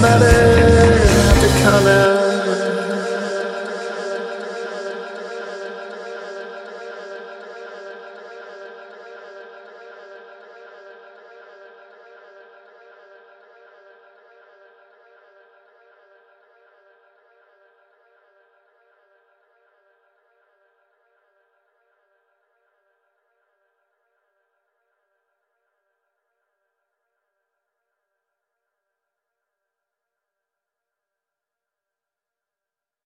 Somebody